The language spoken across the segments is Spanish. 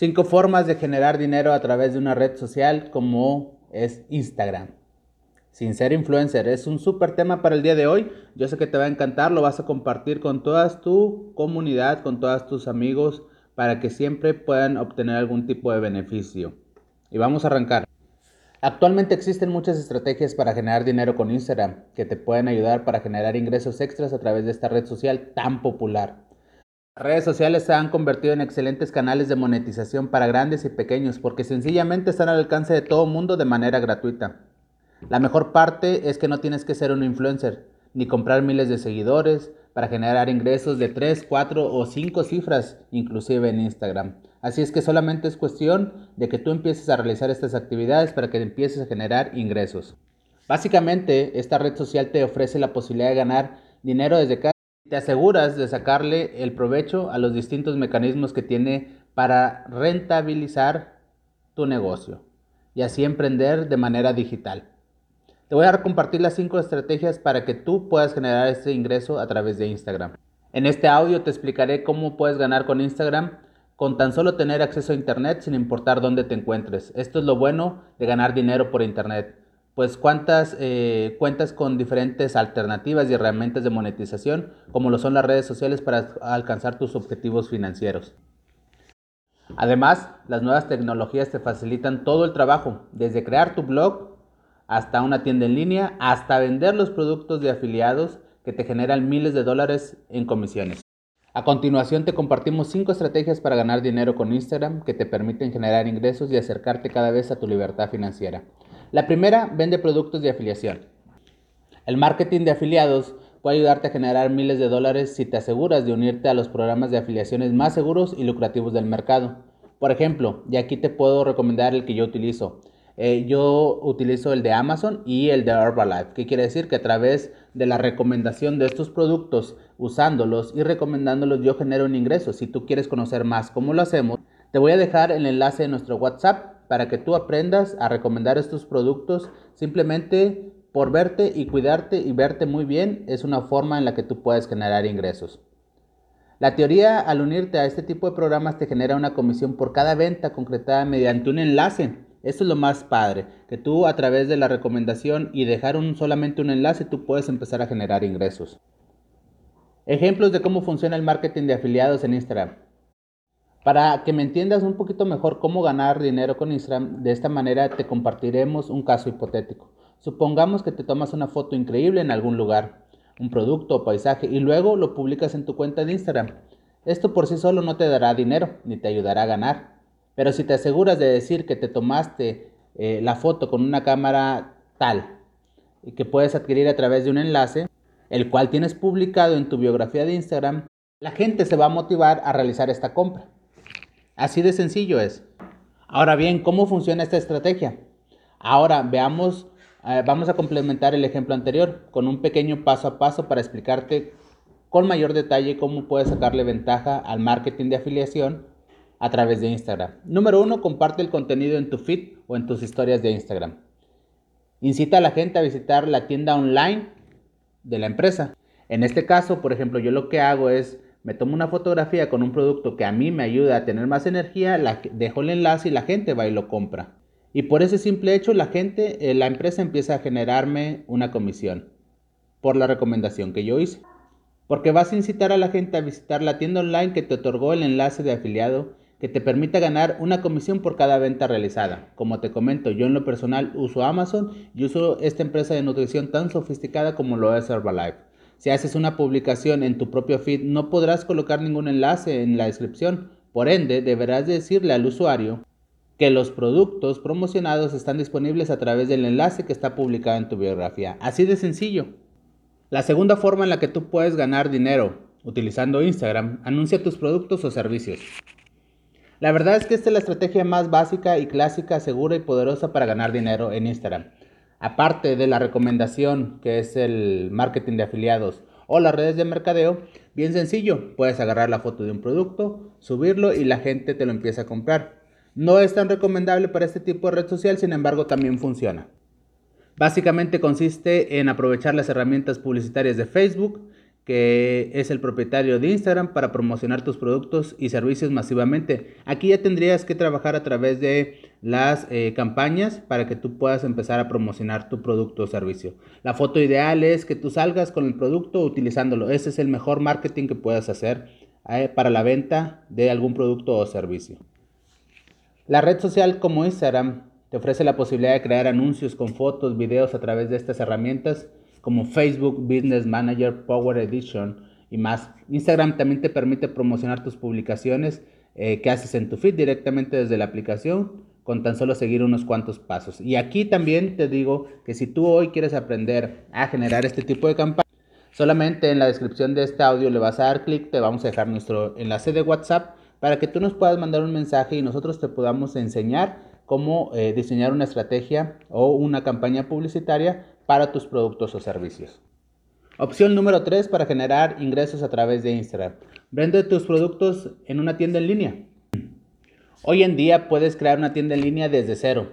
Cinco formas de generar dinero a través de una red social como es Instagram. Sin ser influencer, es un súper tema para el día de hoy. Yo sé que te va a encantar, lo vas a compartir con toda tu comunidad, con todos tus amigos, para que siempre puedan obtener algún tipo de beneficio. Y vamos a arrancar. Actualmente existen muchas estrategias para generar dinero con Instagram que te pueden ayudar para generar ingresos extras a través de esta red social tan popular. Redes sociales se han convertido en excelentes canales de monetización para grandes y pequeños porque sencillamente están al alcance de todo mundo de manera gratuita. La mejor parte es que no tienes que ser un influencer ni comprar miles de seguidores para generar ingresos de 3, 4 o 5 cifras, inclusive en Instagram. Así es que solamente es cuestión de que tú empieces a realizar estas actividades para que empieces a generar ingresos. Básicamente, esta red social te ofrece la posibilidad de ganar dinero desde casa te aseguras de sacarle el provecho a los distintos mecanismos que tiene para rentabilizar tu negocio y así emprender de manera digital. Te voy a compartir las cinco estrategias para que tú puedas generar este ingreso a través de Instagram. En este audio te explicaré cómo puedes ganar con Instagram con tan solo tener acceso a Internet sin importar dónde te encuentres. Esto es lo bueno de ganar dinero por Internet pues cuántas eh, cuentas con diferentes alternativas y herramientas de monetización, como lo son las redes sociales para alcanzar tus objetivos financieros. Además, las nuevas tecnologías te facilitan todo el trabajo, desde crear tu blog hasta una tienda en línea, hasta vender los productos de afiliados que te generan miles de dólares en comisiones. A continuación te compartimos 5 estrategias para ganar dinero con Instagram que te permiten generar ingresos y acercarte cada vez a tu libertad financiera. La primera, vende productos de afiliación. El marketing de afiliados puede ayudarte a generar miles de dólares si te aseguras de unirte a los programas de afiliaciones más seguros y lucrativos del mercado. Por ejemplo, y aquí te puedo recomendar el que yo utilizo. Eh, yo utilizo el de Amazon y el de Herbalife. ¿Qué quiere decir? Que a través de la recomendación de estos productos, usándolos y recomendándolos, yo genero un ingreso. Si tú quieres conocer más cómo lo hacemos, te voy a dejar el enlace de nuestro WhatsApp para que tú aprendas a recomendar estos productos simplemente por verte y cuidarte y verte muy bien es una forma en la que tú puedes generar ingresos. La teoría al unirte a este tipo de programas te genera una comisión por cada venta concretada mediante un enlace. Esto es lo más padre, que tú a través de la recomendación y dejar un, solamente un enlace tú puedes empezar a generar ingresos. Ejemplos de cómo funciona el marketing de afiliados en Instagram. Para que me entiendas un poquito mejor cómo ganar dinero con Instagram, de esta manera te compartiremos un caso hipotético. Supongamos que te tomas una foto increíble en algún lugar, un producto o paisaje, y luego lo publicas en tu cuenta de Instagram. Esto por sí solo no te dará dinero, ni te ayudará a ganar. Pero si te aseguras de decir que te tomaste eh, la foto con una cámara tal y que puedes adquirir a través de un enlace, el cual tienes publicado en tu biografía de Instagram, la gente se va a motivar a realizar esta compra. Así de sencillo es. Ahora bien, ¿cómo funciona esta estrategia? Ahora veamos, eh, vamos a complementar el ejemplo anterior con un pequeño paso a paso para explicarte con mayor detalle cómo puedes sacarle ventaja al marketing de afiliación a través de Instagram. Número uno, comparte el contenido en tu feed o en tus historias de Instagram. Incita a la gente a visitar la tienda online de la empresa. En este caso, por ejemplo, yo lo que hago es me tomo una fotografía con un producto que a mí me ayuda a tener más energía, la, dejo el enlace y la gente va y lo compra. Y por ese simple hecho la gente, eh, la empresa empieza a generarme una comisión por la recomendación que yo hice. Porque vas a incitar a la gente a visitar la tienda online que te otorgó el enlace de afiliado que te permita ganar una comisión por cada venta realizada. Como te comento, yo en lo personal uso Amazon y uso esta empresa de nutrición tan sofisticada como lo es Herbalife. Si haces una publicación en tu propio feed, no podrás colocar ningún enlace en la descripción. Por ende, deberás decirle al usuario que los productos promocionados están disponibles a través del enlace que está publicado en tu biografía. Así de sencillo. La segunda forma en la que tú puedes ganar dinero utilizando Instagram, anuncia tus productos o servicios. La verdad es que esta es la estrategia más básica y clásica, segura y poderosa para ganar dinero en Instagram aparte de la recomendación que es el marketing de afiliados o las redes de mercadeo, bien sencillo, puedes agarrar la foto de un producto, subirlo y la gente te lo empieza a comprar. No es tan recomendable para este tipo de red social, sin embargo también funciona. Básicamente consiste en aprovechar las herramientas publicitarias de Facebook que es el propietario de Instagram para promocionar tus productos y servicios masivamente. Aquí ya tendrías que trabajar a través de las eh, campañas para que tú puedas empezar a promocionar tu producto o servicio. La foto ideal es que tú salgas con el producto utilizándolo. Ese es el mejor marketing que puedas hacer eh, para la venta de algún producto o servicio. La red social como Instagram te ofrece la posibilidad de crear anuncios con fotos, videos a través de estas herramientas como Facebook Business Manager, Power Edition y más. Instagram también te permite promocionar tus publicaciones eh, que haces en tu feed directamente desde la aplicación con tan solo seguir unos cuantos pasos. Y aquí también te digo que si tú hoy quieres aprender a generar este tipo de campaña, solamente en la descripción de este audio le vas a dar clic, te vamos a dejar nuestro enlace de WhatsApp para que tú nos puedas mandar un mensaje y nosotros te podamos enseñar cómo eh, diseñar una estrategia o una campaña publicitaria para tus productos o servicios. Opción número 3 para generar ingresos a través de Instagram. Vende tus productos en una tienda en línea. Hoy en día puedes crear una tienda en línea desde cero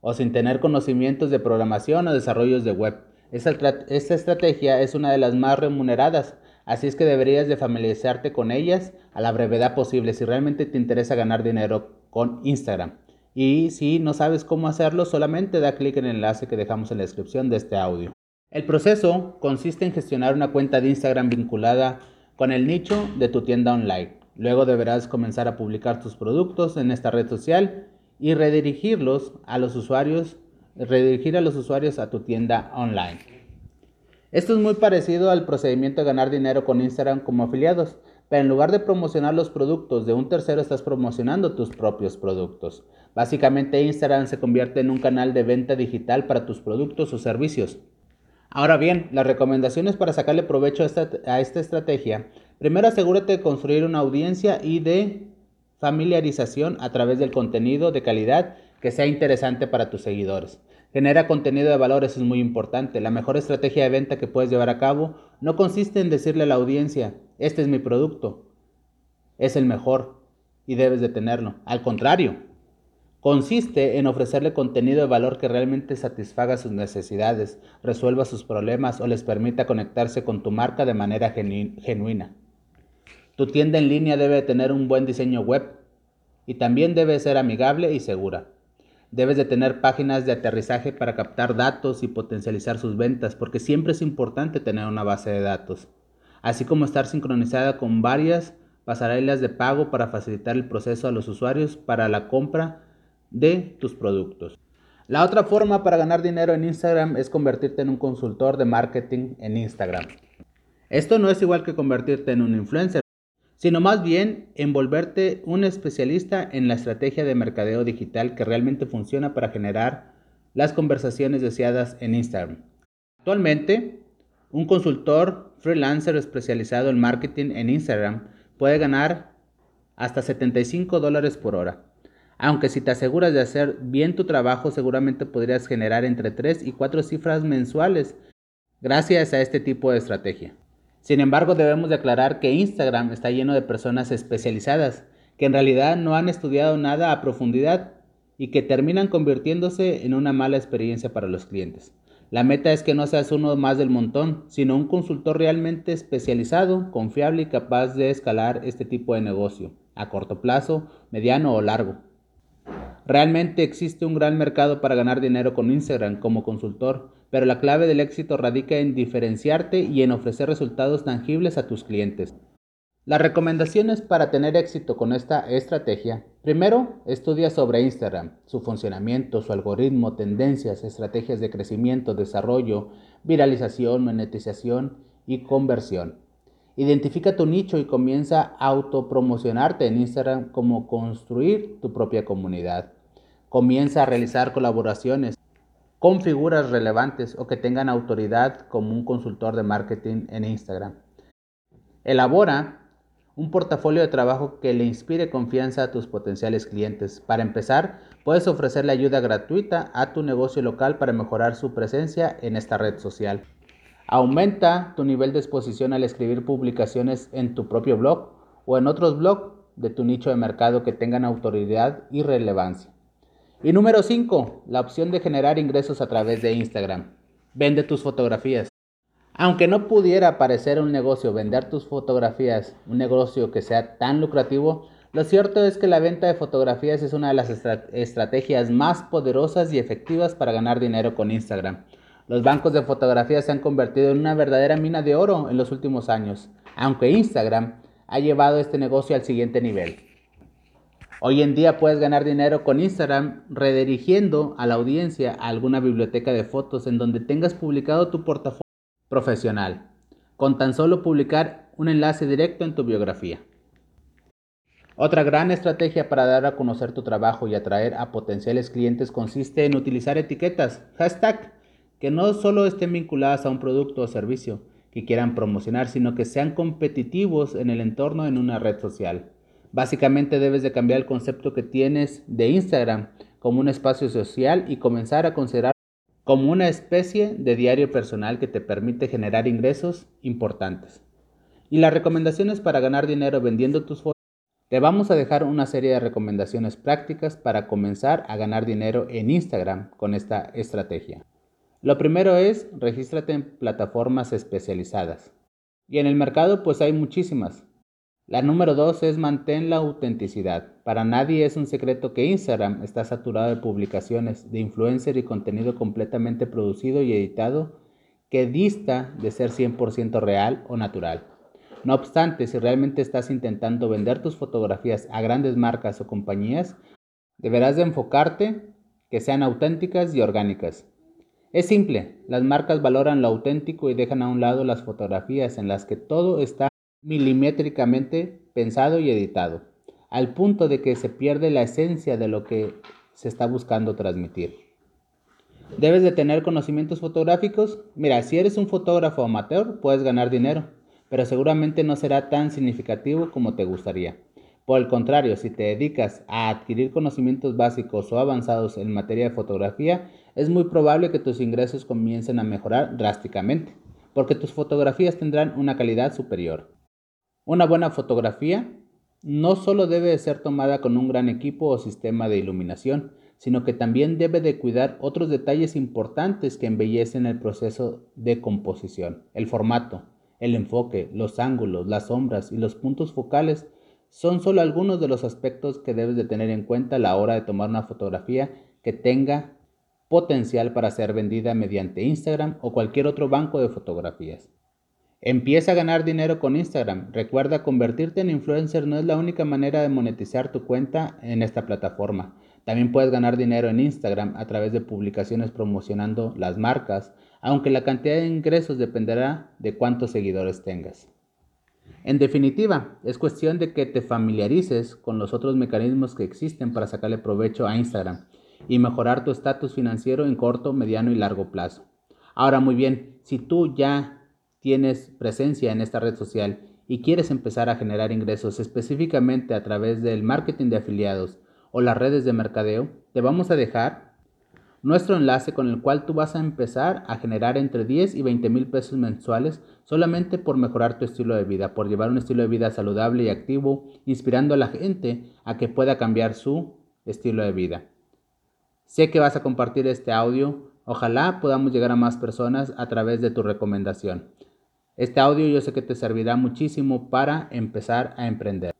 o sin tener conocimientos de programación o desarrollos de web. Esta, estrategia es una de las más remuneradas, así es que deberías de familiarizarte con ellas a la brevedad posible si realmente te interesa ganar dinero con Instagram. Y si no sabes cómo hacerlo, solamente da clic en el enlace que dejamos en la descripción de este audio. El proceso consiste en gestionar una cuenta de Instagram vinculada con el nicho de tu tienda online. Luego deberás comenzar a publicar tus productos en esta red social y redirigirlos a los usuarios, redirigir a los usuarios a tu tienda online. Esto es muy parecido al procedimiento de ganar dinero con Instagram como afiliados, pero en lugar de promocionar los productos de un tercero estás promocionando tus propios productos. Básicamente Instagram se convierte en un canal de venta digital para tus productos o servicios. Ahora bien, las recomendaciones para sacarle provecho a esta, a esta estrategia. Primero asegúrate de construir una audiencia y de familiarización a través del contenido de calidad que sea interesante para tus seguidores. Genera contenido de valor, eso es muy importante. La mejor estrategia de venta que puedes llevar a cabo no consiste en decirle a la audiencia, este es mi producto, es el mejor y debes de tenerlo. Al contrario, consiste en ofrecerle contenido de valor que realmente satisfaga sus necesidades, resuelva sus problemas o les permita conectarse con tu marca de manera genuina. Tu tienda en línea debe tener un buen diseño web y también debe ser amigable y segura. Debes de tener páginas de aterrizaje para captar datos y potencializar sus ventas, porque siempre es importante tener una base de datos, así como estar sincronizada con varias pasarelas de pago para facilitar el proceso a los usuarios para la compra de tus productos. La otra forma para ganar dinero en Instagram es convertirte en un consultor de marketing en Instagram. Esto no es igual que convertirte en un influencer, sino más bien envolverte un especialista en la estrategia de mercadeo digital que realmente funciona para generar las conversaciones deseadas en Instagram. Actualmente, un consultor freelancer especializado en marketing en Instagram puede ganar hasta 75 dólares por hora. Aunque si te aseguras de hacer bien tu trabajo, seguramente podrías generar entre 3 y 4 cifras mensuales gracias a este tipo de estrategia. Sin embargo, debemos declarar que Instagram está lleno de personas especializadas que en realidad no han estudiado nada a profundidad y que terminan convirtiéndose en una mala experiencia para los clientes. La meta es que no seas uno más del montón, sino un consultor realmente especializado, confiable y capaz de escalar este tipo de negocio, a corto plazo, mediano o largo. Realmente existe un gran mercado para ganar dinero con Instagram como consultor, pero la clave del éxito radica en diferenciarte y en ofrecer resultados tangibles a tus clientes. Las recomendaciones para tener éxito con esta estrategia. Primero, estudia sobre Instagram, su funcionamiento, su algoritmo, tendencias, estrategias de crecimiento, desarrollo, viralización, monetización y conversión. Identifica tu nicho y comienza a autopromocionarte en Instagram como construir tu propia comunidad. Comienza a realizar colaboraciones con figuras relevantes o que tengan autoridad como un consultor de marketing en Instagram. Elabora un portafolio de trabajo que le inspire confianza a tus potenciales clientes. Para empezar, puedes ofrecerle ayuda gratuita a tu negocio local para mejorar su presencia en esta red social. Aumenta tu nivel de exposición al escribir publicaciones en tu propio blog o en otros blogs de tu nicho de mercado que tengan autoridad y relevancia. Y número 5, la opción de generar ingresos a través de Instagram. Vende tus fotografías. Aunque no pudiera parecer un negocio vender tus fotografías, un negocio que sea tan lucrativo, lo cierto es que la venta de fotografías es una de las estrategias más poderosas y efectivas para ganar dinero con Instagram. Los bancos de fotografías se han convertido en una verdadera mina de oro en los últimos años, aunque Instagram ha llevado este negocio al siguiente nivel. Hoy en día puedes ganar dinero con Instagram redirigiendo a la audiencia a alguna biblioteca de fotos en donde tengas publicado tu portafolio profesional, con tan solo publicar un enlace directo en tu biografía. Otra gran estrategia para dar a conocer tu trabajo y atraer a potenciales clientes consiste en utilizar etiquetas, hashtag, que no solo estén vinculadas a un producto o servicio que quieran promocionar, sino que sean competitivos en el entorno en una red social. Básicamente debes de cambiar el concepto que tienes de Instagram como un espacio social y comenzar a considerar como una especie de diario personal que te permite generar ingresos importantes. Y las recomendaciones para ganar dinero vendiendo tus fotos. Te vamos a dejar una serie de recomendaciones prácticas para comenzar a ganar dinero en Instagram con esta estrategia. Lo primero es regístrate en plataformas especializadas. Y en el mercado pues hay muchísimas. La número dos es mantén la autenticidad. Para nadie es un secreto que Instagram está saturado de publicaciones de influencer y contenido completamente producido y editado que dista de ser 100% real o natural. No obstante, si realmente estás intentando vender tus fotografías a grandes marcas o compañías, deberás de enfocarte que sean auténticas y orgánicas. Es simple, las marcas valoran lo auténtico y dejan a un lado las fotografías en las que todo está milimétricamente pensado y editado, al punto de que se pierde la esencia de lo que se está buscando transmitir. ¿Debes de tener conocimientos fotográficos? Mira, si eres un fotógrafo amateur, puedes ganar dinero, pero seguramente no será tan significativo como te gustaría. Por el contrario, si te dedicas a adquirir conocimientos básicos o avanzados en materia de fotografía, es muy probable que tus ingresos comiencen a mejorar drásticamente, porque tus fotografías tendrán una calidad superior. Una buena fotografía no solo debe ser tomada con un gran equipo o sistema de iluminación, sino que también debe de cuidar otros detalles importantes que embellecen el proceso de composición. El formato, el enfoque, los ángulos, las sombras y los puntos focales son solo algunos de los aspectos que debes de tener en cuenta a la hora de tomar una fotografía que tenga potencial para ser vendida mediante Instagram o cualquier otro banco de fotografías. Empieza a ganar dinero con Instagram. Recuerda, convertirte en influencer no es la única manera de monetizar tu cuenta en esta plataforma. También puedes ganar dinero en Instagram a través de publicaciones promocionando las marcas, aunque la cantidad de ingresos dependerá de cuántos seguidores tengas. En definitiva, es cuestión de que te familiarices con los otros mecanismos que existen para sacarle provecho a Instagram y mejorar tu estatus financiero en corto, mediano y largo plazo. Ahora muy bien, si tú ya tienes presencia en esta red social y quieres empezar a generar ingresos específicamente a través del marketing de afiliados o las redes de mercadeo, te vamos a dejar nuestro enlace con el cual tú vas a empezar a generar entre 10 y 20 mil pesos mensuales solamente por mejorar tu estilo de vida, por llevar un estilo de vida saludable y activo, inspirando a la gente a que pueda cambiar su estilo de vida. Sé que vas a compartir este audio, ojalá podamos llegar a más personas a través de tu recomendación. Este audio yo sé que te servirá muchísimo para empezar a emprender.